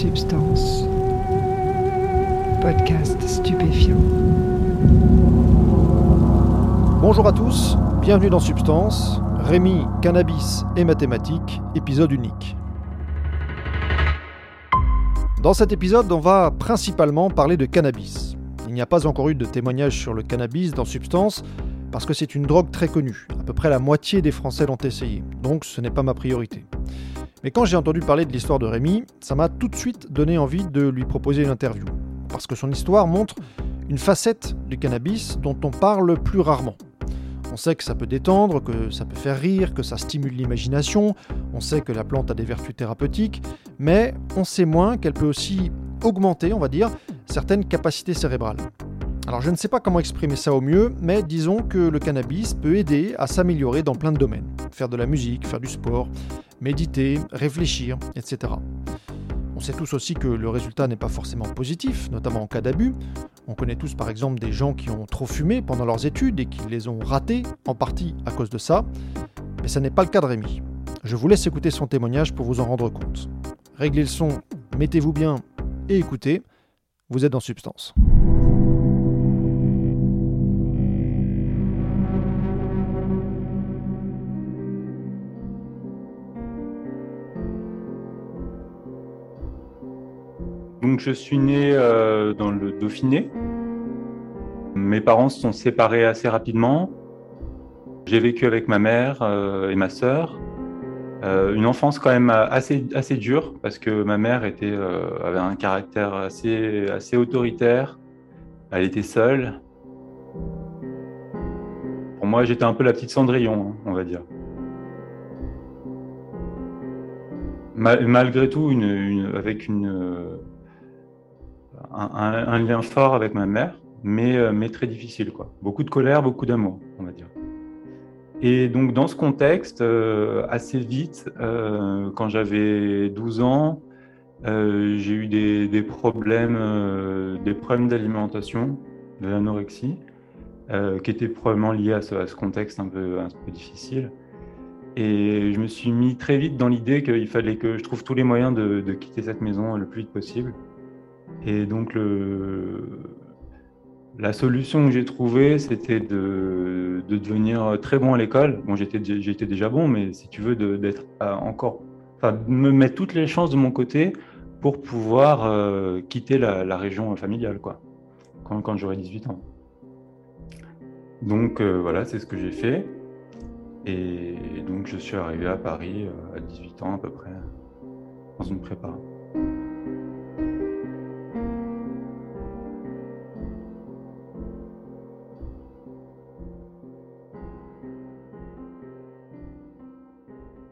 Substance. Podcast stupéfiant. Bonjour à tous, bienvenue dans Substance, Rémi, Cannabis et Mathématiques, épisode unique. Dans cet épisode, on va principalement parler de cannabis. Il n'y a pas encore eu de témoignage sur le cannabis dans Substance, parce que c'est une drogue très connue. À peu près la moitié des Français l'ont essayé, donc ce n'est pas ma priorité. Mais quand j'ai entendu parler de l'histoire de Rémi, ça m'a tout de suite donné envie de lui proposer une interview. Parce que son histoire montre une facette du cannabis dont on parle plus rarement. On sait que ça peut détendre, que ça peut faire rire, que ça stimule l'imagination, on sait que la plante a des vertus thérapeutiques, mais on sait moins qu'elle peut aussi augmenter, on va dire, certaines capacités cérébrales. Alors je ne sais pas comment exprimer ça au mieux, mais disons que le cannabis peut aider à s'améliorer dans plein de domaines. Faire de la musique, faire du sport, méditer, réfléchir, etc. On sait tous aussi que le résultat n'est pas forcément positif, notamment en cas d'abus. On connaît tous par exemple des gens qui ont trop fumé pendant leurs études et qui les ont ratés, en partie à cause de ça. Mais ça n'est pas le cas de Rémi. Je vous laisse écouter son témoignage pour vous en rendre compte. Réglez le son, mettez-vous bien et écoutez. Vous êtes dans Substance. Je suis né euh, dans le Dauphiné. Mes parents se sont séparés assez rapidement. J'ai vécu avec ma mère euh, et ma sœur. Euh, une enfance quand même assez, assez dure parce que ma mère avait un caractère assez, assez autoritaire. Elle était seule. Pour moi, j'étais un peu la petite Cendrillon, hein, on va dire. malgré tout, avec une, un, lien fort avec ma mère, mais, euh, très difficile. Beaucoup de colère, beaucoup d'amour, on va dire. Et donc, dans ce contexte, euh, assez vite, euh, quand j'avais 12 ans, j'ai eu des, problèmes, des d'alimentation, de l'anorexie, qui étaient probablement liés à ce, contexte un peu, difficile. Et je me suis mis très vite dans l'idée qu'il fallait que je trouve tous les moyens de quitter cette maison le plus vite possible. Et donc, la solution que j'ai trouvée, c'était de, de, devenir très bon à l'école. Bon, j'étais, déjà bon, mais si tu veux, d'être encore, enfin, me mettre toutes les chances de mon côté pour pouvoir euh, quitter la, la, région familiale, quoi, quand, quand j'aurai 18 ans. Donc, euh, voilà, c'est ce que j'ai fait. Et donc, je suis arrivé à Paris euh, à 18 ans à peu près, dans une prépa.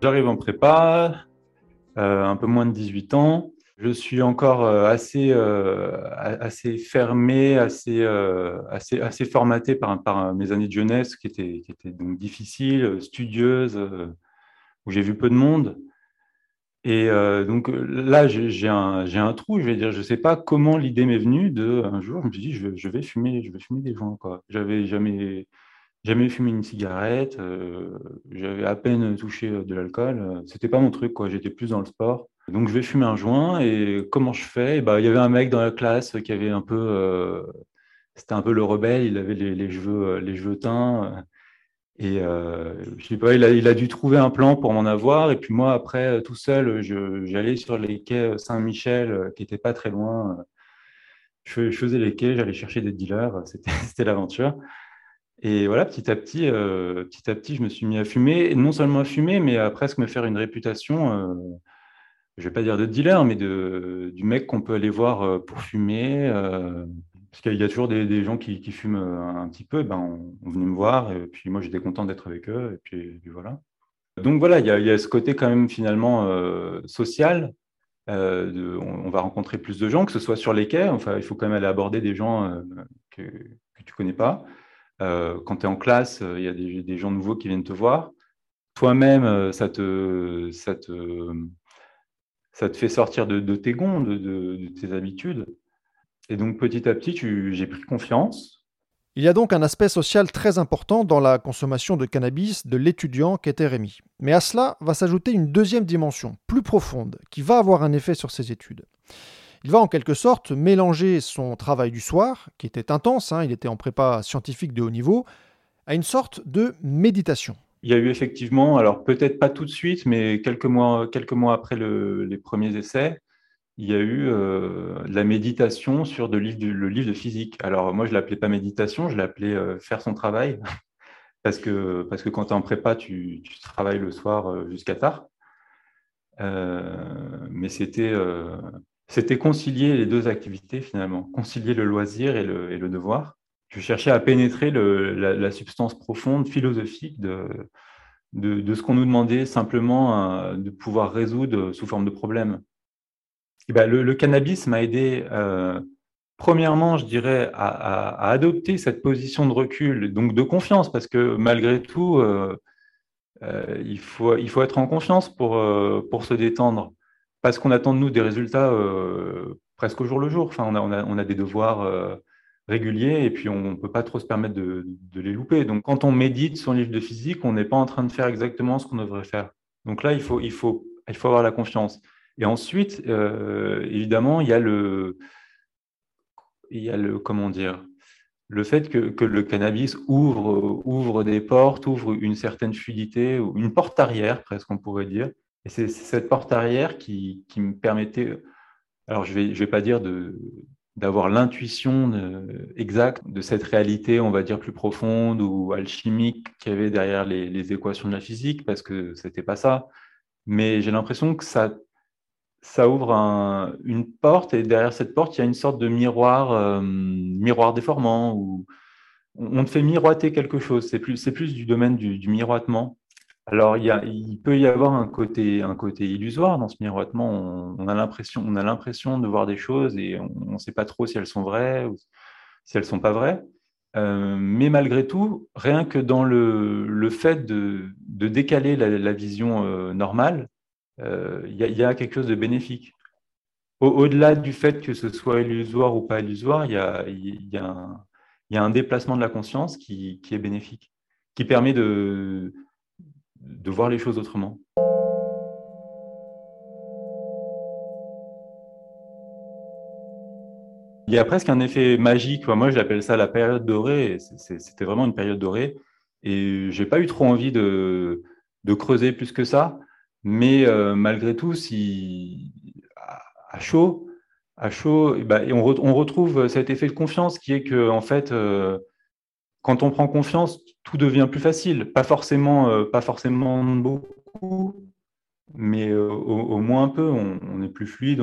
J'arrive en prépa, euh, un peu moins de 18 ans. Je suis encore euh, assez, euh, assez fermé, assez, assez, assez formaté par, mes années de jeunesse qui étaient, donc difficiles, studieuses, où j'ai vu peu de monde. Et donc là, j'ai un, trou, je vais dire, je ne sais pas comment l'idée m'est venue de un jour, je me suis dit, je, vais fumer, je vais fumer des joints. J'avais jamais jamais fumé une cigarette, euh, j'avais à peine touché euh, de l'alcool. Euh, c'était pas mon truc, quoi. J'étais plus dans le sport. Donc je vais fumer un joint et comment je fais? Bah, Il y avait un mec dans la classe qui avait un peu. C'était un peu le rebelle, il avait les, cheveux, les cheveux teints. Et je sais pas, il a, il a, dû trouver un plan pour m'en avoir. Et puis moi, après, tout seul, j'allais sur les quais Saint-Michel, qui n'étaient pas très loin. Je, je faisais les quais, j'allais chercher des dealers. C'était l'aventure. Et voilà, petit à petit, euh, petit à petit, je me suis mis à fumer, non seulement à fumer, mais à presque me faire une réputation, euh, je ne vais pas dire de dealer, mais de, du mec qu'on peut aller voir euh, pour fumer. parce qu'il y a toujours des, gens qui, fument un petit peu, ben, on, venait me voir, et puis moi j'étais content d'être avec eux, et puis, voilà. Donc voilà, il y, a, ce côté quand même finalement social. on, va rencontrer plus de gens, que ce soit sur les quais, enfin, il faut quand même aller aborder des gens que, que tu ne connais pas. Euh, quand tu es en classe, euh, il y a des, gens nouveaux qui viennent te voir. Toi-même, euh, ça te, fait sortir de, tes gonds, de, tes habitudes. Et donc, petit à petit, j'ai pris confiance. Il y a donc un aspect social très important dans la consommation de cannabis de l'étudiant qu'était Rémi. Mais à cela va s'ajouter une deuxième dimension, plus profonde, qui va avoir un effet sur ses études. Il va en quelque sorte mélanger son travail du soir, qui était intense, hein, il était en prépa scientifique de haut niveau, à une sorte de méditation. Il y a eu effectivement, alors peut-être pas tout de suite, mais quelques mois, quelques mois après les premiers essais, il y a eu euh, la méditation sur le livre de physique. Alors moi, je ne l'appelais pas méditation, je l'appelais euh, faire son travail, parce que, parce que quand tu es en prépa, tu, travailles le soir euh, jusqu'à tard. mais c'était c'était concilier les deux activités finalement, concilier le loisir et le, devoir. Je cherchais à pénétrer la, substance profonde, philosophique de, de, ce qu'on nous demandait simplement de pouvoir résoudre sous forme de problème. Ben, le, cannabis m'a aidé, euh, premièrement, je dirais, à, adopter cette position de recul, donc de confiance, parce que malgré tout, euh, euh, il, faut, il faut être en confiance pour, pour se détendre, parce qu'on attend de nous des résultats presque au jour le jour. Enfin, on a, on a, on a des devoirs réguliers et puis on ne peut pas trop se permettre de, de, les louper. Donc, quand on médite son livre de physique, on n'est pas en train de faire exactement ce qu'on devrait faire. Donc là, il faut, il faut, il faut avoir la confiance. Et ensuite, euh, évidemment, il y a le, il y a le, comment dire, le fait que, que, le cannabis ouvre, ouvre des portes, ouvre une certaine fluidité, une porte arrière, presque on pourrait dire. Et c'est cette porte arrière qui, me permettait, alors je ne vais, pas dire d'avoir l'intuition exacte de cette réalité, on va dire plus profonde ou alchimique qu'il y avait derrière les, équations de la physique, parce que c'était pas ça. Mais j'ai l'impression que ça ouvre une porte et derrière cette porte, il y a une sorte de miroir, euh, déformant où on te fait miroiter quelque chose. C'est plus du domaine du, miroitement. Alors, il, y a, peut y avoir un côté, un côté illusoire dans ce miroitement. On, a l'impression, on a l'impression de voir des choses et on ne sait pas trop si elles sont vraies ou si elles ne sont pas vraies. Euh, mais malgré tout, rien que dans le, le fait de, de décaler la, vision euh, normale, euh, il y, a quelque chose de bénéfique. Au-delà du fait que ce soit illusoire ou pas illusoire, il y a, un déplacement de la conscience qui, est bénéfique, qui permet de, de voir les choses autrement. Il y a presque un effet magique. Moi, j'appelle ça la période dorée. C'était vraiment une période dorée. Et j'ai pas eu trop envie de, creuser plus que ça. Mais euh, malgré tout, si, à, chaud, à chaud et on, retrouve cet effet de confiance qui est que, en fait, euh, quand on prend confiance, tout devient plus facile. Pas forcément, euh, pas forcément beaucoup, mais au, moins un peu, on, est plus fluide.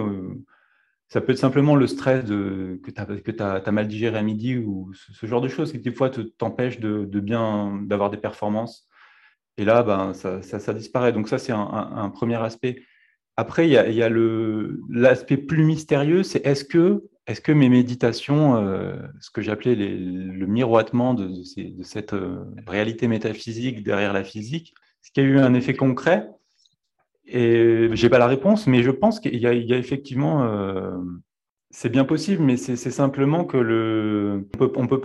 Ça peut être simplement le stress de, que tu as, mal digéré à midi ou ce, genre de choses qui, des fois, t'empêchent de, de, bien d'avoir des performances et là, ben, ça, ça, disparaît. Donc ça, c'est un, premier aspect. Après, il y a, y a l'aspect plus mystérieux, c'est est-ce que, est que mes méditations, euh, ce que j'appelais le miroitement de, cette euh, réalité métaphysique derrière la physique, est-ce qu'il y a eu un effet concret? Et j'ai pas la réponse, mais je pense qu'il y, a effectivement, euh, c'est bien possible, mais c'est simplement que le, on peut, on peut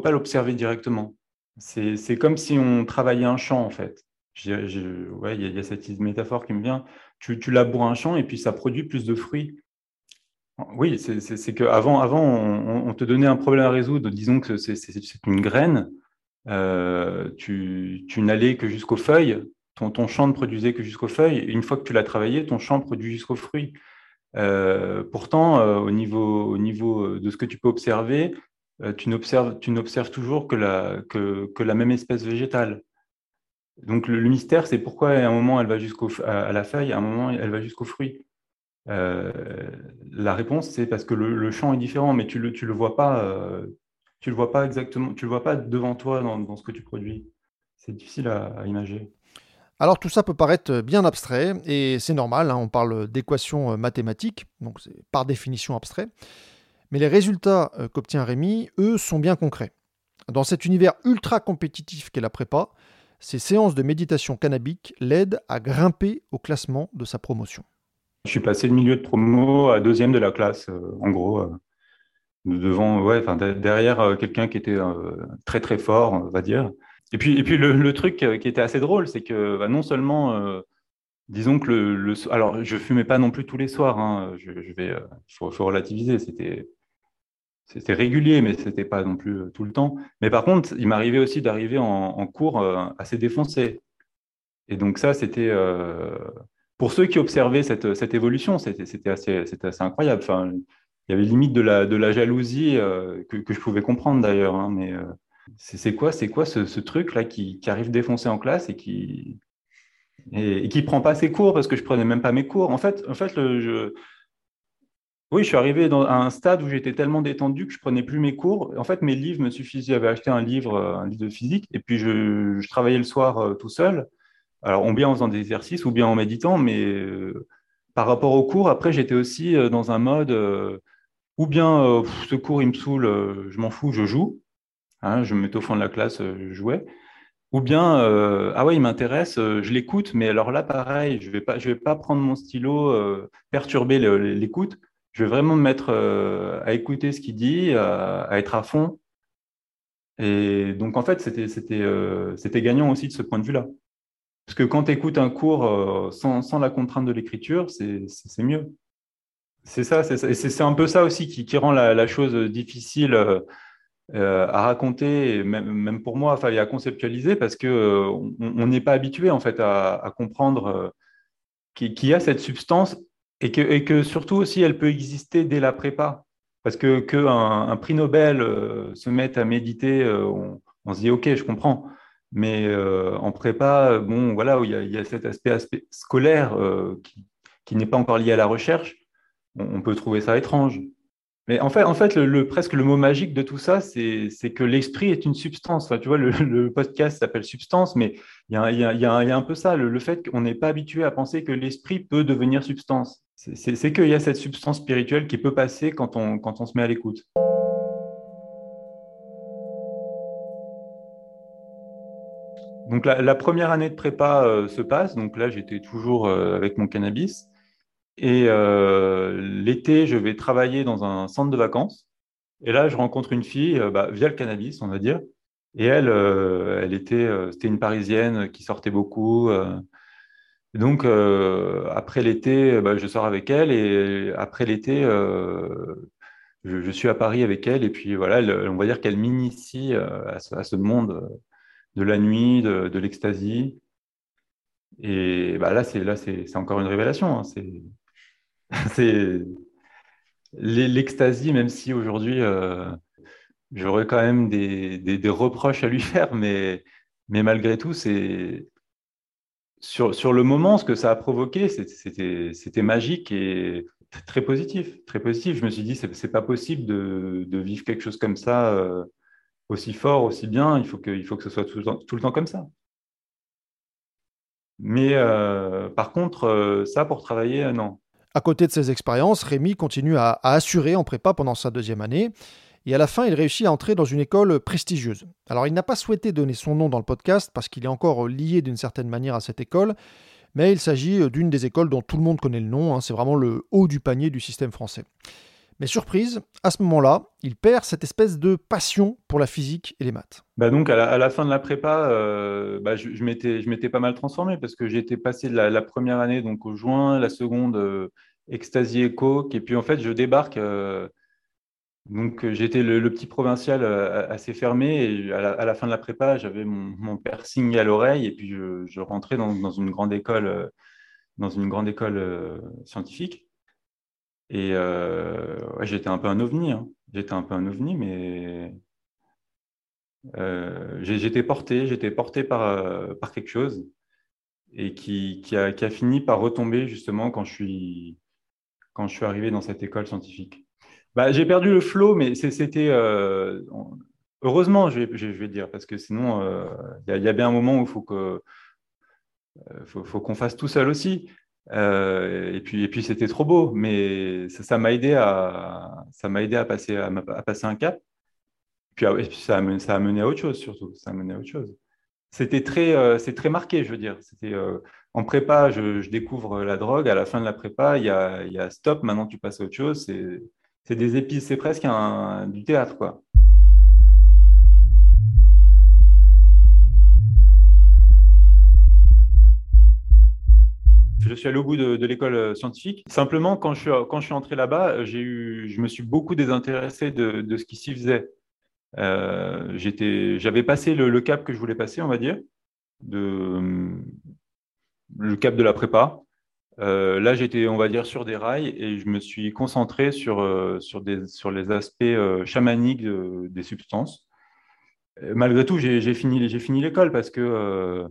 pas l'observer directement. C'est comme si on travaillait un champ, en fait. Il y, a cette métaphore qui me vient. Tu, tu, laboures un champ et puis ça produit plus de fruits. Oui, c'est qu'avant, avant, on, te donnait un problème à résoudre. Disons que c'est une graine. Euh, tu, n'allais que jusqu'aux feuilles. Ton, champ ne produisait que jusqu'aux feuilles. Une fois que tu l'as travaillé, ton champ produit jusqu'aux fruits. Euh, pourtant, euh, au, niveau, au niveau de ce que tu peux observer, tu n'observes toujours que la, même espèce végétale. Donc le, mystère, c'est pourquoi à un moment elle va jusqu'au à la feuille, à un moment elle va jusqu'au fruit. Euh, la réponse, c'est parce que le, champ est différent, mais tu le tu le vois pas, euh, tu le vois pas exactement, tu le vois pas devant toi dans, ce que tu produis. C'est difficile à, à, imaginer. Alors tout ça peut paraître bien abstrait et c'est normal. Hein, on parle d'équations mathématiques, donc c'est par définition abstrait. Mais les résultats euh, qu'obtient Rémi, eux, sont bien concrets. Dans cet univers ultra compétitif qu'est la prépa, ces séances de méditation cannabique l'aident à grimper au classement de sa promotion. Je suis passé de milieu de promo à deuxième de la classe, euh, en gros. Euh. devant, ouais, derrière quelqu'un qui était très très fort, on va dire. Et puis, et puis le, truc qui était assez drôle, c'est que bah, non seulement disons que le, alors je fumais pas non plus tous les soirs. Hein, je, vais, faut, relativiser. C'était c'était régulier, mais c'était pas non plus tout le temps. Mais par contre, il m'arrivait aussi d'arriver en, cours assez défoncé. Et donc ça, c'était pour ceux qui observaient cette, évolution, c'était assez, incroyable. Il y avait limite de la, jalousie que, que, je pouvais comprendre d'ailleurs. Hein, mais c'est quoi, quoi ce, ce truc là qui, arrive défoncé en classe et qui et, qui prend pas ses cours parce que je prenais même pas mes cours? En fait, je, oui, je suis arrivé à un stade où j'étais tellement détendu que je prenais plus mes cours. En fait, mes livres me suffisaient. J'avais acheté un livre, livre de physique, et puis je, travaillais le soir euh, tout seul. Alors, ou bien en faisant des exercices, ou bien en méditant, mais euh, par rapport au cours, après, j'étais aussi euh, dans un mode ou bien ce cours, il me saoule, je m'en fous, je joue. Hein, je me mettais au fond de la classe, je jouais. Ou bien, euh, ah ouais, il m'intéresse, euh, je l'écoute, mais alors là, pareil, je ne vais, vais pas prendre mon stylo, euh, perturber l'écoute. Je vais vraiment me mettre à écouter ce qu'il dit, à, être à fond. Et donc, en fait, c'était gagnant aussi de ce point de vue-là. Parce que quand tu écoutes un cours sans, sans, la contrainte de l'écriture, c'est mieux. C'est ça, c'est un peu ça aussi qui, rend la, chose difficile euh, à raconter, même, pour moi, enfin, à conceptualiser, parce que euh, on n'est pas habitué en fait à, comprendre euh, qu'il y a cette substance et que, et surtout aussi elle peut exister dès la prépa. Parce que qu'un un prix Nobel se mette à méditer, on, se dit ok, je comprends. Mais en prépa, bon, voilà, il y a, y a cet aspect, scolaire qui, qui n'est pas encore lié à la recherche, on peut trouver ça étrange. Mais en fait, en fait le, presque le mot magique de tout ça, c'est que l'esprit est une substance. tu vois, le, podcast s'appelle Substance, mais il y a, un peu ça, le, fait qu'on n'est pas habitué à penser que l'esprit peut devenir substance. C'est qu'il y a cette substance spirituelle qui peut passer quand on, quand on se met à l'écoute. Donc la, première année de prépa euh, se passe, donc là j'étais toujours euh, avec mon cannabis. Et euh, l'été, je vais travailler dans un centre de vacances. Et là, je rencontre une fille bah, via le cannabis, on va dire. Et elle, elle était, c'était une Parisienne qui sortait beaucoup. donc, après l'été, bah, je sors avec elle. Et après l'été, je, suis à Paris avec elle. Et puis voilà, on va dire qu'elle m'initie à, ce monde de la nuit, de, de l'ecstasy. Et bah, là, c'est là, c'est encore une révélation. Hein. C'est l'ecstasy, même si aujourd'hui euh, j'aurais quand même des, reproches à lui faire, mais, malgré tout, c'est sur, le moment, ce que ça a provoqué, c'était magique et très positif. Très positif. Je me suis dit, c'est pas possible de, de, vivre quelque chose comme ça euh, aussi fort, aussi bien. Il faut que, faut que ce soit tout le temps, comme ça. Mais euh, par contre, ça pour travailler, non. À côté de ces expériences, Rémi continue à, assurer en prépa pendant sa deuxième année. Et à la fin, il réussit à entrer dans une école prestigieuse. Alors, il n'a pas souhaité donner son nom dans le podcast parce qu'il est encore lié d'une certaine manière à cette école, mais il s'agit d'une des écoles dont tout le monde connaît le nom. Hein. c'est vraiment le haut du panier du système français. Mais surprise, à ce moment-là, il perd cette espèce de passion pour la physique et les maths. Bah donc, à la, fin de la prépa, euh, bah, je, m'étais pas mal transformé parce que j'étais passé de la, première année donc au juin, la seconde euh, ecstasy et coke, et puis en fait, je débarque. Euh, donc, j'étais le, petit provincial assez fermé, et à la, fin de la prépa, j'avais mon, piercing à l'oreille, et puis je, rentrais dans, une grande école, dans une grande école scientifique. Et euh, j'étais un peu un ovni. Hein. J'étais un peu un ovni, mais euh, j'étais porté, j'étais porté par, euh, par quelque chose et qui, qui, a, qui, a, fini par retomber justement quand je suis, quand je suis arrivé dans cette école scientifique. Bah, j'ai perdu le flow, mais c'était heureusement, je vais, dire, parce que sinon, il y, y, a bien un moment où il faut que faut, faut qu'on fasse tout seul aussi. Euh, et puis, et puis c'était trop beau, mais ça m'a aidé à, ça m'a aidé à passer, à, passer un cap. Puis, ah et puis ça, a, mené à autre chose surtout. Ça a mené à autre chose. C'était très, euh, c'est très marqué, je veux dire. C'était euh, en prépa, je, découvre la drogue. À la fin de la prépa, il y a, stop. Maintenant, tu passes à autre chose. C'est, des épices, c'est presque du théâtre, quoi. Je suis allé au bout de, l'école euh, scientifique. Simplement, quand je suis, entré là-bas, j'ai eu, je me suis beaucoup désintéressé de, ce qui s'y faisait. Euh, j'avais passé le, cap que je voulais passer, on va dire, le cap de la prépa. Euh, là, j'étais, on va dire, sur des rails et je me suis concentré sur, euh, les aspects euh, chamaniques des substances. malgré tout, j'ai fini l'école parce que,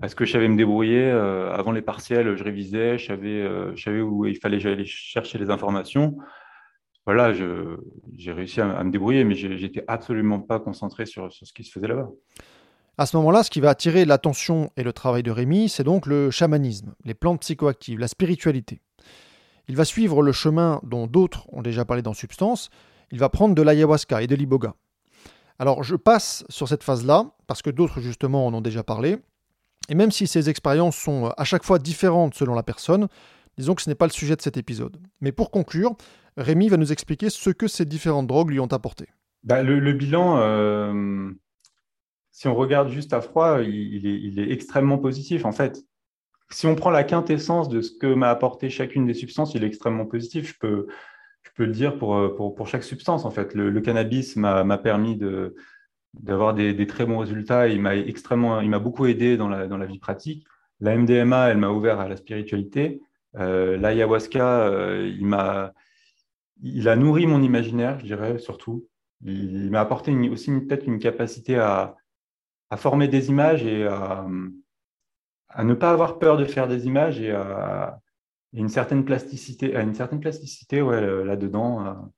parce que je savais me débrouiller. avant les partiels, je révisais, je savais, savais où il fallait aller chercher les informations. Voilà, j'ai réussi à, à, me débrouiller, mais j'étais absolument pas concentré sur, sur ce qui se faisait là-bas. À ce moment-là, ce qui va attirer l'attention et le travail de Rémi, c'est donc le chamanisme, les plantes psychoactives, la spiritualité. Il va suivre le chemin dont d'autres ont déjà parlé dans Substance, il va prendre de l'ayahuasca et de l'iboga. Alors je passe sur cette phase-là, parce que d'autres justement en ont déjà parlé, et même si ces expériences sont à chaque fois différentes selon la personne, disons que ce n'est pas le sujet de cet épisode. Mais pour conclure, Rémi va nous expliquer ce que ces différentes drogues lui ont apporté. Bah, le, bilan, euh, si on regarde juste à froid, il, est, extrêmement positif. En fait, si on prend la quintessence de ce que m'a apporté chacune des substances, il est extrêmement positif. Je peux, je peux le dire pour, pour, chaque substance. En fait, le, cannabis m'a permis de d'avoir des, très bons résultats. Il m'a extrêmement, il m'a beaucoup aidé dans la, dans la vie pratique. La MDMA, elle m'a ouvert à la spiritualité. Euh, L'ayahuasca, euh, il m'a, il a nourri mon imaginaire, je dirais surtout. Il, m'a apporté aussi peut-être une capacité à, à former des images et à, ne pas avoir peur de faire des images et à, une certaine plasticité, à une certaine plasticité ouais, là-dedans.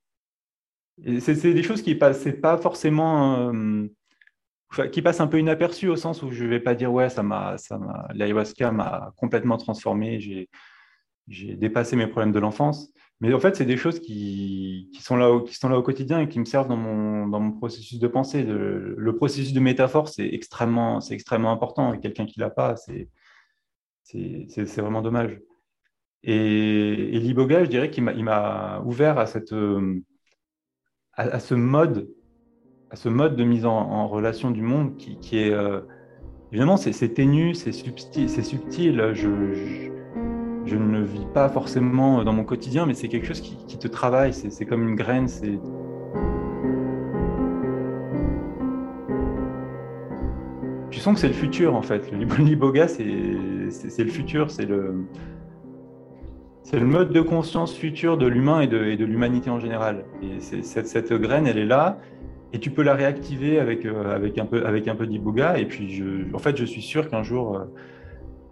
Euh. C'est, des choses qui passent, pas forcément, euh, qui passent un peu inaperçues au sens où je vais pas dire ouais, ça m'a, l'ayahuasca m'a complètement transformé, j'ai, dépassé mes problèmes de l'enfance. Mais en fait, c'est des choses qui, qui, sont là au, qui sont là au quotidien et qui me servent dans mon, dans mon processus de pensée. Le, processus de métaphore, c'est extrêmement, extrêmement important. Et quelqu'un qui l'a pas, c'est, c'est, vraiment dommage. Et, l'iboga, je dirais qu'il m'a, ouvert à, cette, à, ce mode, à ce mode de mise en, relation du monde qui, est euh, évidemment c'est, ténu, c'est subtil, c'est subtil. je je ne le vis pas forcément dans mon quotidien, mais c'est quelque chose qui, te travaille, c'est comme une graine. Tu sens que c'est le futur en fait. L'iboga, c'est le futur, c'est le, le mode de conscience futur de l'humain et de, l'humanité en général. Et cette, cette, graine, elle est là, et tu peux la réactiver avec, euh, avec un peu, avec un peu d'iboga. Et puis, en fait, je suis sûr qu'un jour, euh,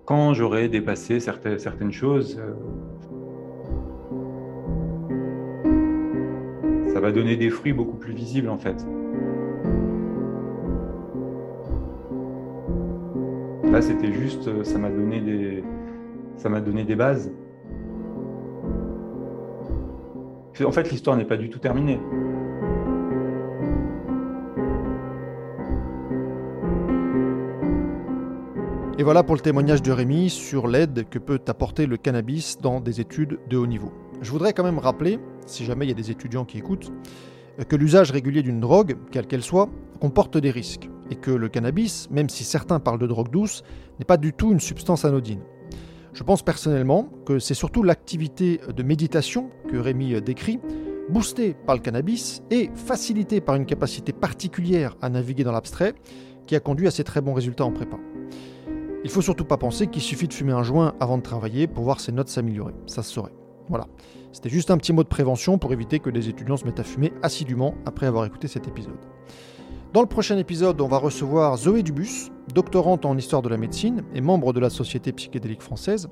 quand j'aurai dépassé certaines, certaines choses, euh, ça va donner des fruits beaucoup plus visibles en fait. Là, c'était juste, ça m'a donné des, ça m'a donné des bases. En fait, l'histoire n'est pas du tout terminée. Et voilà pour le témoignage de Rémi sur l'aide que peut apporter le cannabis dans des études de haut niveau. Je voudrais quand même rappeler, si jamais il y a des étudiants qui écoutent, que l'usage régulier d'une drogue, quelle qu'elle soit, comporte des risques, et que le cannabis, même si certains parlent de drogue douce, n'est pas du tout une substance anodine. Je pense personnellement que c'est surtout l'activité de méditation que Rémi décrit, boostée par le cannabis et facilitée par une capacité particulière à naviguer dans l'abstrait, qui a conduit à ces très bons résultats en prépa. Il faut surtout pas penser qu'il suffit de fumer un joint avant de travailler pour voir ses notes s'améliorer. Ça se saurait. Voilà. C'était juste un petit mot de prévention pour éviter que les étudiants se mettent à fumer assidûment après avoir écouté cet épisode. Dans le prochain épisode, on va recevoir Zoé Dubus, doctorante en histoire de la médecine et membre de la Société psychédélique française,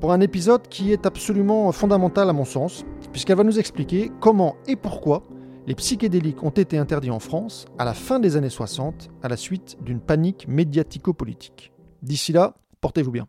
pour un épisode qui est absolument fondamental à mon sens, puisqu'elle va nous expliquer comment et pourquoi les psychédéliques ont été interdits en France à la fin des années 60 à la suite d'une panique médiatico-politique. D'ici là, portez-vous bien.